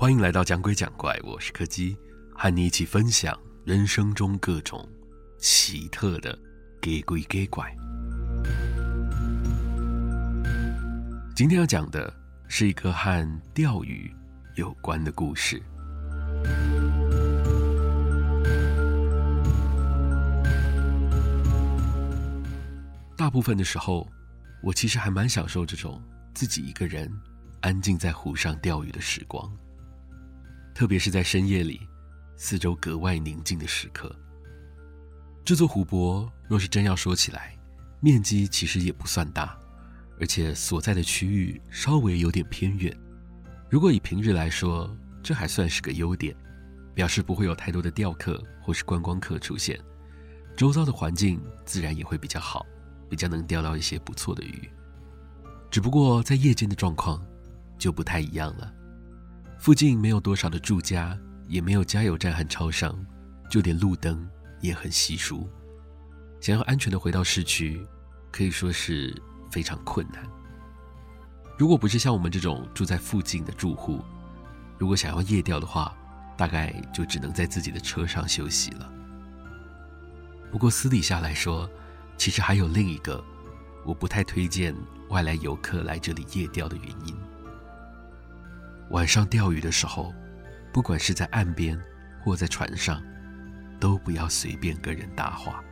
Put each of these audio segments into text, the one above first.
欢迎来到讲鬼讲怪，我是柯基，和你一起分享人生中各种奇特的给鬼给怪。今天要讲的是一个和钓鱼有关的故事。大部分的时候，我其实还蛮享受这种自己一个人安静在湖上钓鱼的时光。特别是在深夜里，四周格外宁静的时刻。这座湖泊若是真要说起来，面积其实也不算大，而且所在的区域稍微有点偏远。如果以平日来说，这还算是个优点，表示不会有太多的钓客或是观光客出现，周遭的环境自然也会比较好，比较能钓到一些不错的鱼。只不过在夜间的状况就不太一样了。附近没有多少的住家，也没有加油站和超商，就连路灯也很稀疏。想要安全的回到市区，可以说是非常困难。如果不是像我们这种住在附近的住户，如果想要夜钓的话，大概就只能在自己的车上休息了。不过私底下来说，其实还有另一个我不太推荐外来游客来这里夜钓的原因。晚上钓鱼的时候，不管是在岸边或在船上，都不要随便跟人搭话。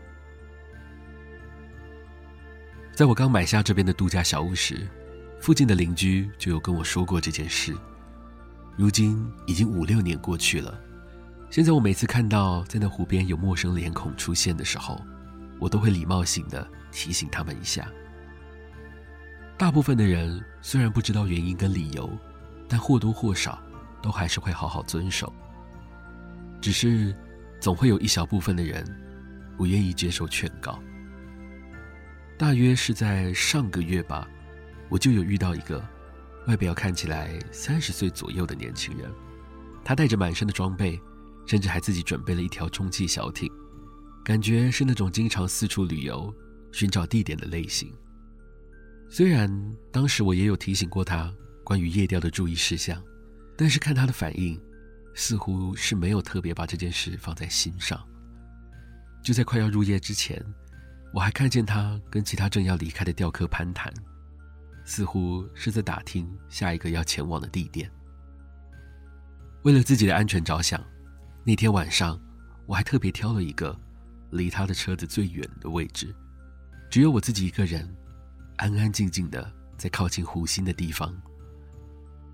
在我刚买下这边的度假小屋时，附近的邻居就有跟我说过这件事。如今已经五六年过去了，现在我每次看到在那湖边有陌生脸孔出现的时候，我都会礼貌性的提醒他们一下。大部分的人虽然不知道原因跟理由。但或多或少，都还是会好好遵守。只是，总会有一小部分的人，不愿意接受劝告。大约是在上个月吧，我就有遇到一个，外表看起来三十岁左右的年轻人。他带着满身的装备，甚至还自己准备了一条充气小艇，感觉是那种经常四处旅游、寻找地点的类型。虽然当时我也有提醒过他。关于夜钓的注意事项，但是看他的反应，似乎是没有特别把这件事放在心上。就在快要入夜之前，我还看见他跟其他正要离开的钓客攀谈，似乎是在打听下一个要前往的地点。为了自己的安全着想，那天晚上我还特别挑了一个离他的车子最远的位置，只有我自己一个人，安安静静的在靠近湖心的地方。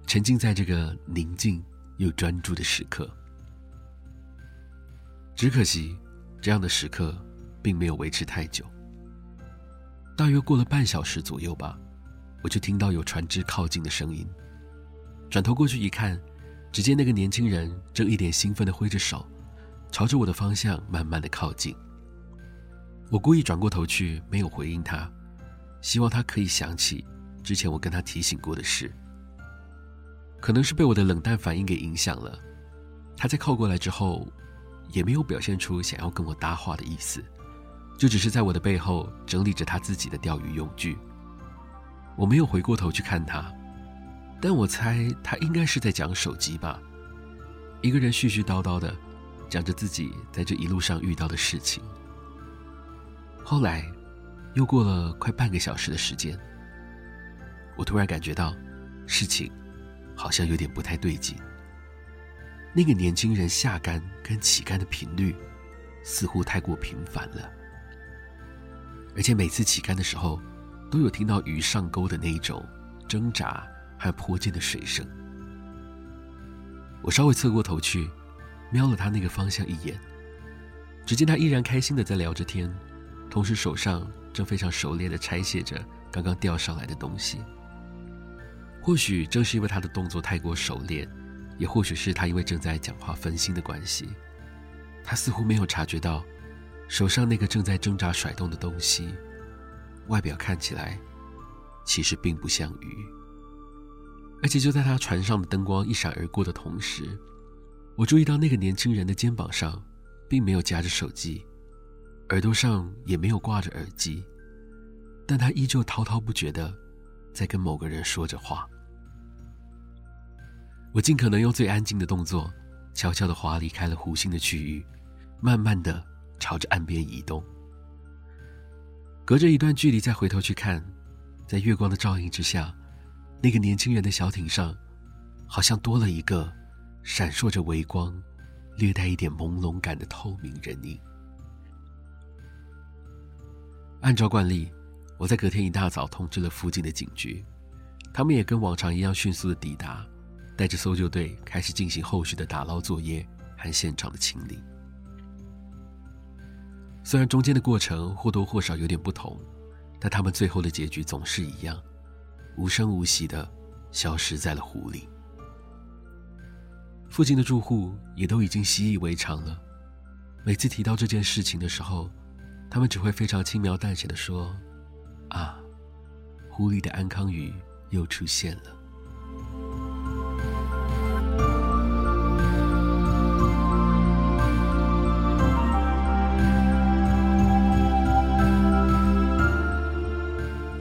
沉浸在这个宁静又专注的时刻，只可惜，这样的时刻并没有维持太久。大约过了半小时左右吧，我就听到有船只靠近的声音。转头过去一看，只见那个年轻人正一脸兴奋地挥着手，朝着我的方向慢慢地靠近。我故意转过头去，没有回应他，希望他可以想起之前我跟他提醒过的事。可能是被我的冷淡反应给影响了，他在靠过来之后，也没有表现出想要跟我搭话的意思，就只是在我的背后整理着他自己的钓鱼用具。我没有回过头去看他，但我猜他应该是在讲手机吧，一个人絮絮叨叨的讲着自己在这一路上遇到的事情。后来，又过了快半个小时的时间，我突然感觉到事情。好像有点不太对劲。那个年轻人下竿跟起竿的频率，似乎太过频繁了，而且每次起竿的时候，都有听到鱼上钩的那一种挣扎和泼溅的水声。我稍微侧过头去，瞄了他那个方向一眼，只见他依然开心的在聊着天，同时手上正非常熟练的拆卸着刚刚钓上来的东西。或许正是因为他的动作太过熟练，也或许是他因为正在讲话分心的关系，他似乎没有察觉到手上那个正在挣扎甩动的东西，外表看起来其实并不像鱼。而且就在他船上的灯光一闪而过的同时，我注意到那个年轻人的肩膀上并没有夹着手机，耳朵上也没有挂着耳机，但他依旧滔滔不绝地在跟某个人说着话。我尽可能用最安静的动作，悄悄地划离开了湖心的区域，慢慢地朝着岸边移动。隔着一段距离再回头去看，在月光的照映之下，那个年轻人的小艇上，好像多了一个闪烁着微光、略带一点朦胧感的透明人影。按照惯例，我在隔天一大早通知了附近的警局，他们也跟往常一样迅速的抵达。带着搜救队开始进行后续的打捞作业和现场的清理。虽然中间的过程或多或少有点不同，但他们最后的结局总是一样，无声无息的消失在了湖里。附近的住户也都已经习以为常了，每次提到这件事情的时候，他们只会非常轻描淡写的说：“啊，湖里的安康鱼又出现了。”